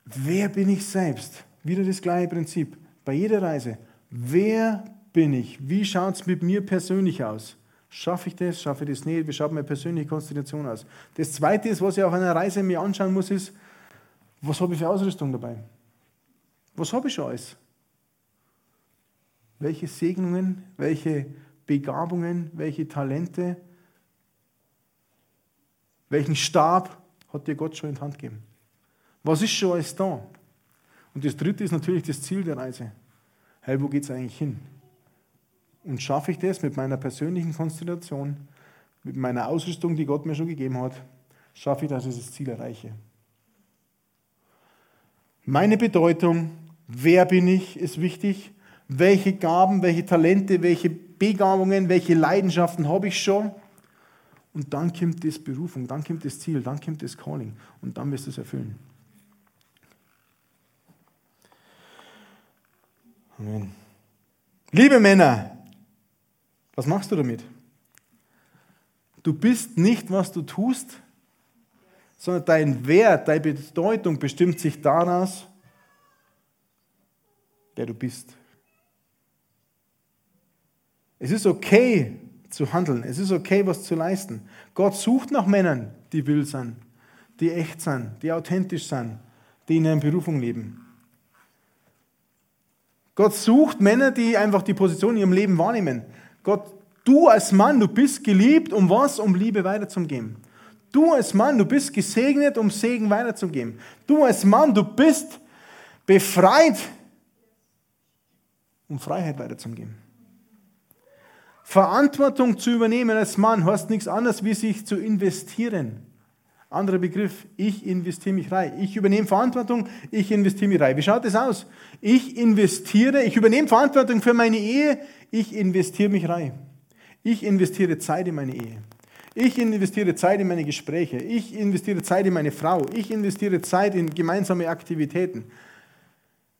Wer bin ich selbst? Wieder das gleiche Prinzip. Bei jeder Reise. Wer bin ich? Wie schaut es mit mir persönlich aus? Schaffe ich das? Schaffe ich das nicht? Wie schaut meine persönliche Konstitution aus? Das Zweite ist, was ich auf einer Reise mir anschauen muss, ist, was habe ich für Ausrüstung dabei? Was habe ich schon alles? Welche Segnungen, welche Begabungen, welche Talente, welchen Stab hat dir Gott schon in die Hand gegeben? Was ist schon alles da? Und das Dritte ist natürlich das Ziel der Reise. Hey, wo geht es eigentlich hin? Und schaffe ich das mit meiner persönlichen Konstellation, mit meiner Ausrüstung, die Gott mir schon gegeben hat, schaffe ich, dass ich das Ziel erreiche? Meine Bedeutung, wer bin ich, ist wichtig. Welche Gaben, welche Talente, welche Begabungen, welche Leidenschaften habe ich schon. Und dann kommt das Berufung, dann kommt das Ziel, dann kommt das Calling und dann wirst du es erfüllen. Amen. Liebe Männer, was machst du damit? Du bist nicht, was du tust, sondern dein Wert, deine Bedeutung bestimmt sich daraus, wer du bist. Es ist okay zu handeln, es ist okay, was zu leisten. Gott sucht nach Männern, die will sind, die echt sind, die authentisch sind, die in einer Berufung leben. Gott sucht Männer, die einfach die Position in ihrem Leben wahrnehmen. Gott, du als Mann, du bist geliebt, um was? Um Liebe weiterzugeben. Du als Mann, du bist gesegnet, um Segen weiterzugeben. Du als Mann, du bist befreit, um Freiheit weiterzugeben. Verantwortung zu übernehmen als Mann heißt nichts anderes, wie sich zu investieren. Anderer Begriff, ich investiere mich rein. Ich übernehme Verantwortung, ich investiere mich rein. Wie schaut das aus? Ich investiere, ich übernehme Verantwortung für meine Ehe, ich investiere mich rein. Ich investiere Zeit in meine Ehe. Ich investiere Zeit in meine Gespräche. Ich investiere Zeit in meine Frau. Ich investiere Zeit in gemeinsame Aktivitäten.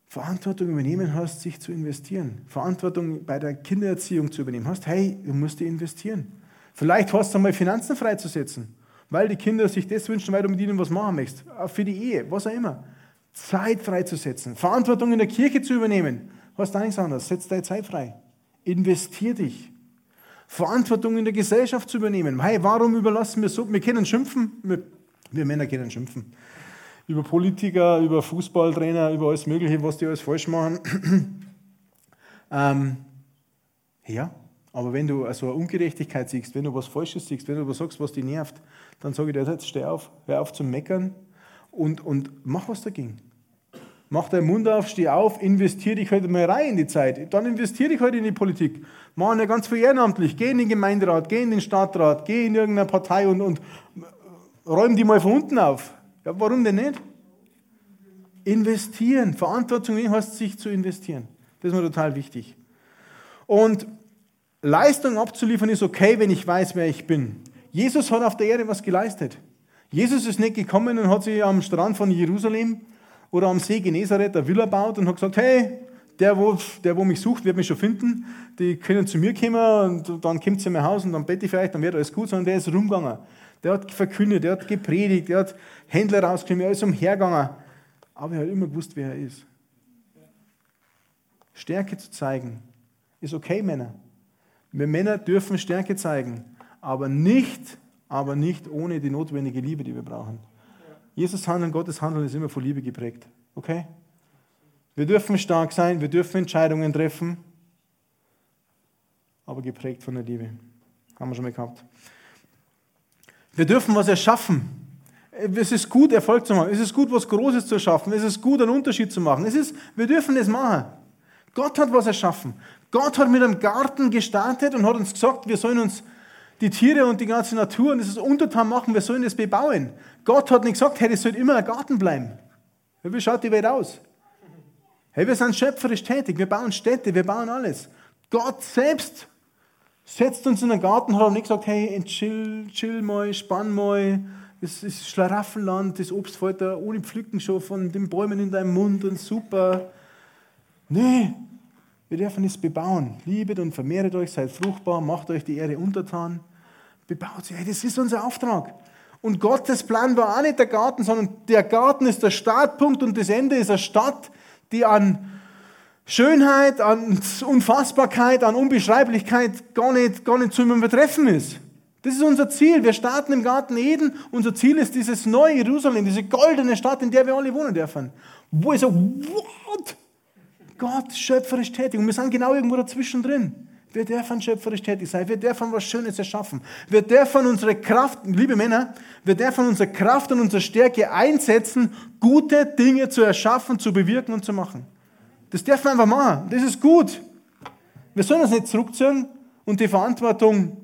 Verantwortung übernehmen hast, sich zu investieren. Verantwortung bei der Kindererziehung zu übernehmen hast, hey, du musst dir investieren. Vielleicht hast du einmal Finanzen freizusetzen weil die Kinder sich das wünschen, weil du mit ihnen was machen möchtest. Für die Ehe, was auch immer. Zeit freizusetzen, Verantwortung in der Kirche zu übernehmen. Hast da nichts anderes. Setz deine Zeit frei. Investier dich. Verantwortung in der Gesellschaft zu übernehmen. Hey, warum überlassen wir so? Wir können schimpfen. Wir, wir Männer können schimpfen. Über Politiker, über Fußballtrainer, über alles Mögliche, was die alles falsch machen. ähm, ja, aber wenn du also eine Ungerechtigkeit siehst, wenn du was Falsches siehst, wenn du was sagst, was dich nervt, dann sage ich dir jetzt, steh auf, hör auf zu meckern und, und mach was dagegen. Mach deinen Mund auf, steh auf, investier dich heute mal rein in die Zeit. Dann investier dich heute in die Politik. Mach ja ganz viel ehrenamtlich. Geh in den Gemeinderat, geh in den Stadtrat, geh in irgendeine Partei und, und räum die mal von unten auf. Ja, warum denn nicht? Investieren. Verantwortung heißt, sich zu investieren. Das ist mir total wichtig. Und Leistung abzuliefern ist okay, wenn ich weiß, wer ich bin. Jesus hat auf der Erde was geleistet. Jesus ist nicht gekommen und hat sich am Strand von Jerusalem oder am See Genezareth eine Villa gebaut und hat gesagt, hey, der wo, der, wo mich sucht, wird mich schon finden. Die können zu mir kommen und dann kommt sie in mein Haus und dann bete ich vielleicht, dann wird alles gut, sondern der ist rumgegangen. Der hat verkündet, der hat gepredigt, der hat Händler rausgenommen, er ist umhergegangen. Aber er hat immer gewusst, wer er ist. Stärke zu zeigen, ist okay, Männer. Wir Männer dürfen Stärke zeigen aber nicht, aber nicht ohne die notwendige Liebe, die wir brauchen. Jesus Handeln, Gottes Handeln ist immer von Liebe geprägt. Okay? Wir dürfen stark sein, wir dürfen Entscheidungen treffen, aber geprägt von der Liebe. Haben wir schon mal gehabt. Wir dürfen was erschaffen. Es ist gut, Erfolg zu machen. Es ist gut, was Großes zu erschaffen. Es ist gut, einen Unterschied zu machen. Es ist, wir dürfen das machen. Gott hat was erschaffen. Gott hat mit einem Garten gestartet und hat uns gesagt, wir sollen uns die Tiere und die ganze Natur und das untertan machen, wir sollen das bebauen. Gott hat nicht gesagt, hey, das soll immer ein Garten bleiben. Wie schaut die Welt aus? Hey, wir sind schöpferisch tätig, wir bauen Städte, wir bauen alles. Gott selbst setzt uns in einen Garten, hat aber nicht gesagt, hey, chill, chill mal, spann mal, das ist Schlaraffenland, das Obst fällt da ohne Pflücken schon von den Bäumen in deinem Mund und super. Nee, wir dürfen es bebauen. Liebet und vermehret euch, seid fruchtbar, macht euch die Erde untertan bebaut sie. Hey, das ist unser Auftrag. Und Gottes Plan war auch nicht der Garten, sondern der Garten ist der Startpunkt und das Ende ist eine Stadt, die an Schönheit, an Unfassbarkeit, an Unbeschreiblichkeit gar nicht, gar nicht zu übertreffen ist. Das ist unser Ziel. Wir starten im Garten Eden. Unser Ziel ist dieses neue Jerusalem, diese goldene Stadt, in der wir alle wohnen dürfen. Wo ich so, what? Gott schöpferisch tätig. Und wir sind genau irgendwo dazwischen drin. Wir dürfen schöpferisch tätig sein. Wir dürfen was Schönes erschaffen. Wir dürfen unsere Kraft, liebe Männer, wir dürfen unsere Kraft und unsere Stärke einsetzen, gute Dinge zu erschaffen, zu bewirken und zu machen. Das dürfen wir einfach machen. Das ist gut. Wir sollen uns nicht zurückziehen und die Verantwortung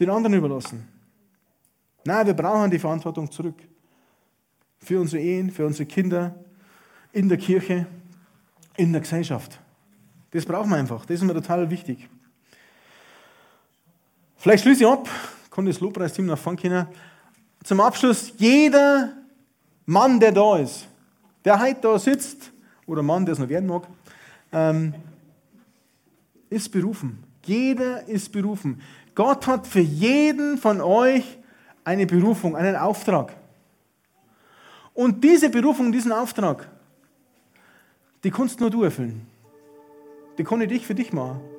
den anderen überlassen. Nein, wir brauchen die Verantwortung zurück. Für unsere Ehen, für unsere Kinder, in der Kirche, in der Gesellschaft. Das brauchen wir einfach. Das ist mir total wichtig. Vielleicht schließe ich ab, kann das Lobpreisteam nach vorne können. Zum Abschluss, jeder Mann, der da ist, der heute da sitzt, oder Mann, der es noch werden mag, ähm, ist berufen. Jeder ist berufen. Gott hat für jeden von euch eine Berufung, einen Auftrag. Und diese Berufung, diesen Auftrag, die kannst nur du erfüllen. Die kann ich für dich machen.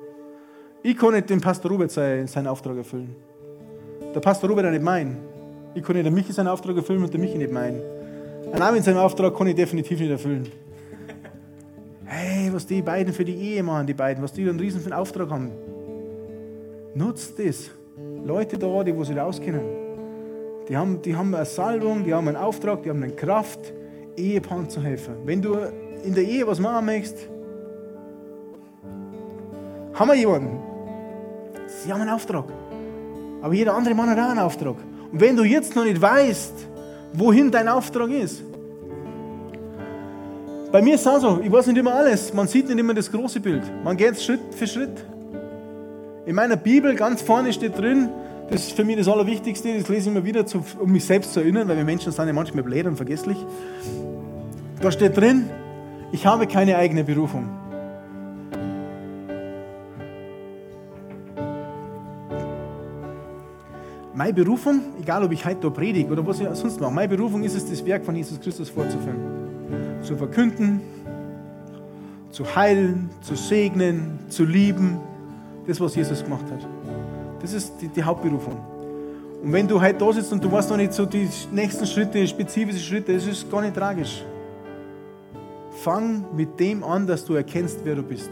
Ich kann nicht dem Pastor Robert seinen Auftrag erfüllen. Der Pastor Robert nicht meinen. Ich kann nicht der Michi seinen Auftrag erfüllen und der Michi nicht meinen. Ein Armin seinen Auftrag kann ich definitiv nicht erfüllen. Hey, was die beiden für die Ehe machen, die beiden, was die einen riesen Auftrag haben. Nutzt das. Leute da, die wo sich da auskennen. Die haben, die haben eine Salbung, die haben einen Auftrag, die haben eine Kraft, Ehepaaren zu helfen. Wenn du in der Ehe was machen möchtest, haben wir jemanden. Sie haben einen Auftrag. Aber jeder andere Mann hat auch einen Auftrag. Und wenn du jetzt noch nicht weißt, wohin dein Auftrag ist, bei mir ist es auch so, ich weiß nicht immer alles. Man sieht nicht immer das große Bild. Man geht Schritt für Schritt. In meiner Bibel ganz vorne steht drin, das ist für mich das Allerwichtigste, das lese ich immer wieder, um mich selbst zu erinnern, weil wir Menschen sind ja manchmal blöd und vergesslich. Da steht drin, ich habe keine eigene Berufung. Meine Berufung, egal ob ich heute da predige oder was ich sonst mache, meine Berufung ist es, das Werk von Jesus Christus fortzuführen. Zu verkünden, zu heilen, zu segnen, zu lieben. Das, was Jesus gemacht hat. Das ist die, die Hauptberufung. Und wenn du heute da sitzt und du weißt noch nicht so die nächsten Schritte, spezifische Schritte, das ist gar nicht tragisch. Fang mit dem an, dass du erkennst, wer du bist.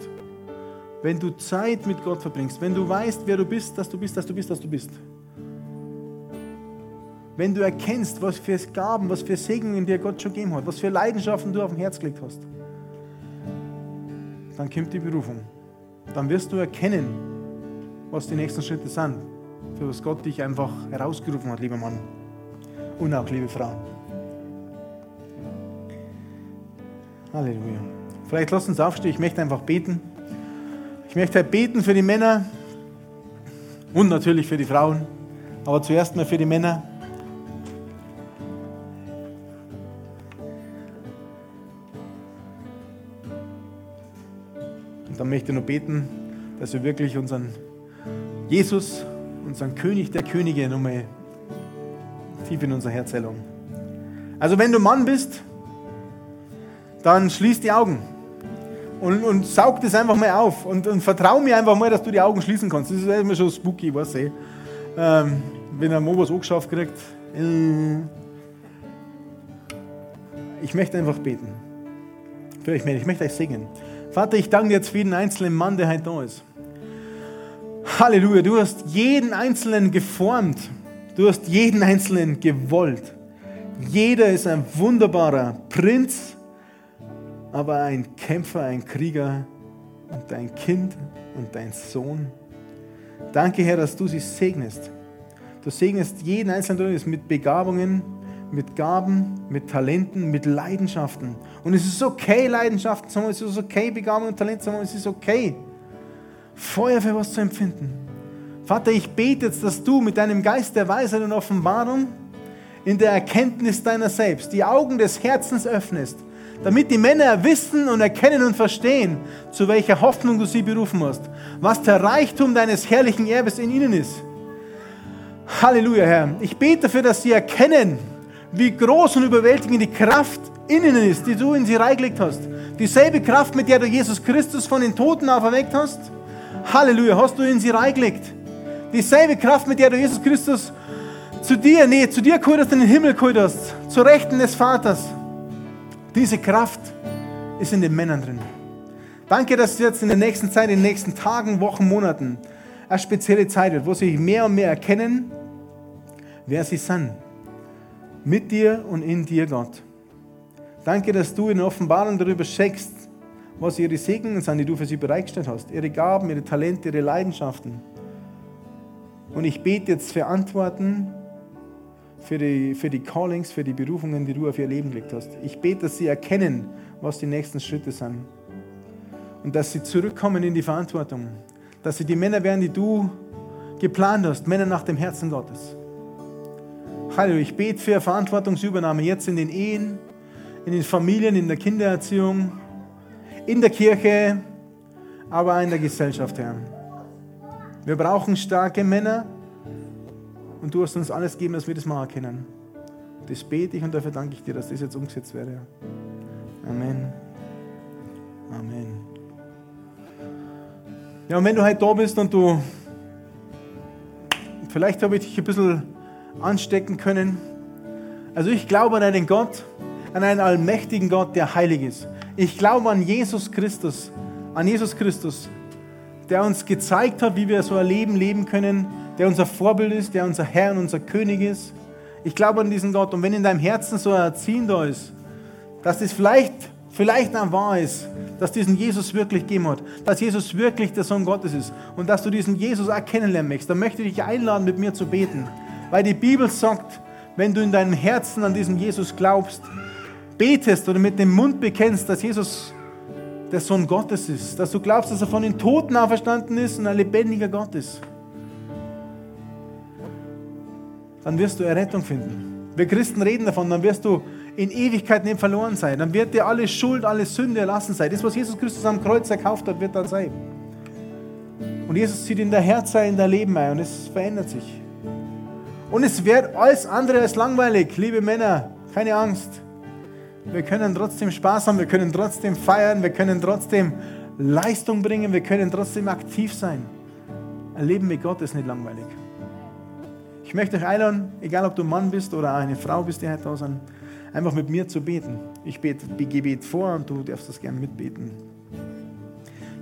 Wenn du Zeit mit Gott verbringst, wenn du weißt, wer du bist, dass du bist, dass du bist, dass du bist. Wenn du erkennst, was für Gaben, was für Segnungen dir Gott schon gegeben hat, was für Leidenschaften du auf dem Herz gelegt hast, dann kommt die Berufung. Dann wirst du erkennen, was die nächsten Schritte sind, für was Gott dich einfach herausgerufen hat, lieber Mann und auch liebe Frau. Halleluja. Vielleicht lass uns aufstehen, ich möchte einfach beten. Ich möchte beten für die Männer und natürlich für die Frauen, aber zuerst mal für die Männer. Dann möchte ich nur beten, dass wir wirklich unseren Jesus, unseren König der Könige, nochmal tief in unser Herz erlangen. Also wenn du Mann bist, dann schließ die Augen und, und saug das einfach mal auf und, und vertrau mir einfach mal, dass du die Augen schließen kannst. Das ist immer schon spooky, was eh. Ähm, wenn ein Mo was angeschafft kriegt. Äh, ich möchte einfach beten. Für euch, ich möchte euch singen. Vater, ich danke dir jetzt für jeden einzelnen Mann, der heute da ist. Halleluja, du hast jeden Einzelnen geformt. Du hast jeden Einzelnen gewollt. Jeder ist ein wunderbarer Prinz, aber ein Kämpfer, ein Krieger und dein Kind und dein Sohn. Danke, Herr, dass du sie segnest. Du segnest jeden Einzelnen mit Begabungen, mit Gaben, mit Talenten, mit Leidenschaften. Und es ist okay, Leidenschaften zu haben, es ist okay, Begabungen und Talente zu haben, es ist okay, Feuer für was zu empfinden. Vater, ich bete jetzt, dass du mit deinem Geist der Weisheit und Offenbarung in der Erkenntnis deiner selbst die Augen des Herzens öffnest, damit die Männer wissen und erkennen und verstehen, zu welcher Hoffnung du sie berufen hast, was der Reichtum deines herrlichen Erbes in ihnen ist. Halleluja, Herr. Ich bete dafür, dass sie erkennen, wie groß und überwältigend die Kraft in ihnen ist, die du in sie reingelegt hast. Dieselbe Kraft, mit der du Jesus Christus von den Toten auferweckt hast. Halleluja, hast du in sie reingelegt. Dieselbe Kraft, mit der du Jesus Christus zu dir, nee, zu dir hast, in den Himmel hast, zur Rechten des Vaters. Diese Kraft ist in den Männern drin. Danke, dass es jetzt in der nächsten Zeit, in den nächsten Tagen, Wochen, Monaten eine spezielle Zeit wird, wo sie mehr und mehr erkennen, wer sie sind mit dir und in dir, Gott. Danke, dass du in Offenbarung darüber schenkst, was ihre Segnungen sind, die du für sie bereitgestellt hast. Ihre Gaben, ihre Talente, ihre Leidenschaften. Und ich bete jetzt für Antworten, für die, für die Callings, für die Berufungen, die du auf ihr Leben gelegt hast. Ich bete, dass sie erkennen, was die nächsten Schritte sind. Und dass sie zurückkommen in die Verantwortung. Dass sie die Männer werden, die du geplant hast. Männer nach dem Herzen Gottes. Halleluja. Ich bete für Verantwortungsübernahme jetzt in den Ehen, in den Familien, in der Kindererziehung, in der Kirche, aber auch in der Gesellschaft, Herr. Wir brauchen starke Männer und du hast uns alles gegeben, dass wir das machen können. Das bete ich und dafür danke ich dir, dass das jetzt umgesetzt werde. Amen. Amen. Ja, und wenn du heute da bist und du, vielleicht habe ich dich ein bisschen anstecken können. Also ich glaube an einen Gott, an einen allmächtigen Gott, der heilig ist. Ich glaube an Jesus Christus, an Jesus Christus, der uns gezeigt hat, wie wir so ein Leben leben können, der unser Vorbild ist, der unser Herr und unser König ist. Ich glaube an diesen Gott. Und wenn in deinem Herzen so ein Erziehen da ist, dass das vielleicht, vielleicht dann wahr ist, dass diesen Jesus wirklich gegeben hat, dass Jesus wirklich der Sohn Gottes ist und dass du diesen Jesus auch kennenlernen möchtest, dann möchte ich dich einladen, mit mir zu beten. Weil die Bibel sagt, wenn du in deinem Herzen an diesen Jesus glaubst, betest oder mit dem Mund bekennst, dass Jesus der Sohn Gottes ist, dass du glaubst, dass er von den Toten auferstanden ist und ein lebendiger Gott ist, dann wirst du Errettung finden. Wir Christen reden davon, dann wirst du in Ewigkeit nicht verloren sein. Dann wird dir alle Schuld, alle Sünde erlassen sein. Das, was Jesus Christus am Kreuz erkauft hat, wird dann sein. Und Jesus zieht in der Herz in dein Leben ein und es verändert sich. Und es wird alles andere als langweilig, liebe Männer, keine Angst. Wir können trotzdem Spaß haben, wir können trotzdem feiern, wir können trotzdem Leistung bringen, wir können trotzdem aktiv sein. Ein Leben mit Gott ist nicht langweilig. Ich möchte euch einladen, egal ob du ein Mann bist oder eine Frau bist, die heute da sind, einfach mit mir zu beten. Ich bete Gebet vor und du darfst das gerne mitbeten.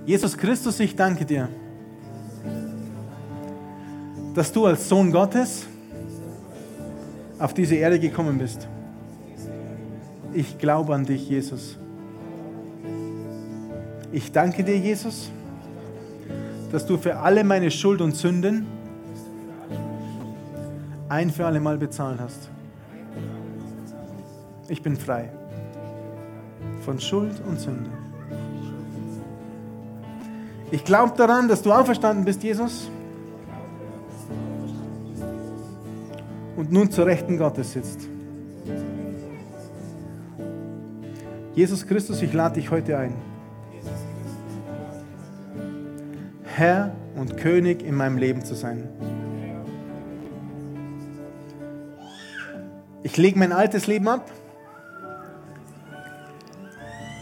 Jesus Christus, ich danke dir, dass du als Sohn Gottes auf diese Erde gekommen bist. Ich glaube an dich, Jesus. Ich danke dir, Jesus, dass du für alle meine Schuld und Sünden ein für alle Mal bezahlt hast. Ich bin frei von Schuld und Sünde. Ich glaube daran, dass du auferstanden bist, Jesus. Nun zur Rechten Gottes sitzt. Jesus Christus, ich lade dich heute ein. Herr und König in meinem Leben zu sein. Ich lege mein altes Leben ab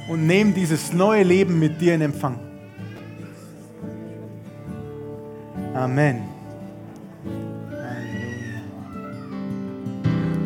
und nehme dieses neue Leben mit dir in Empfang. Amen.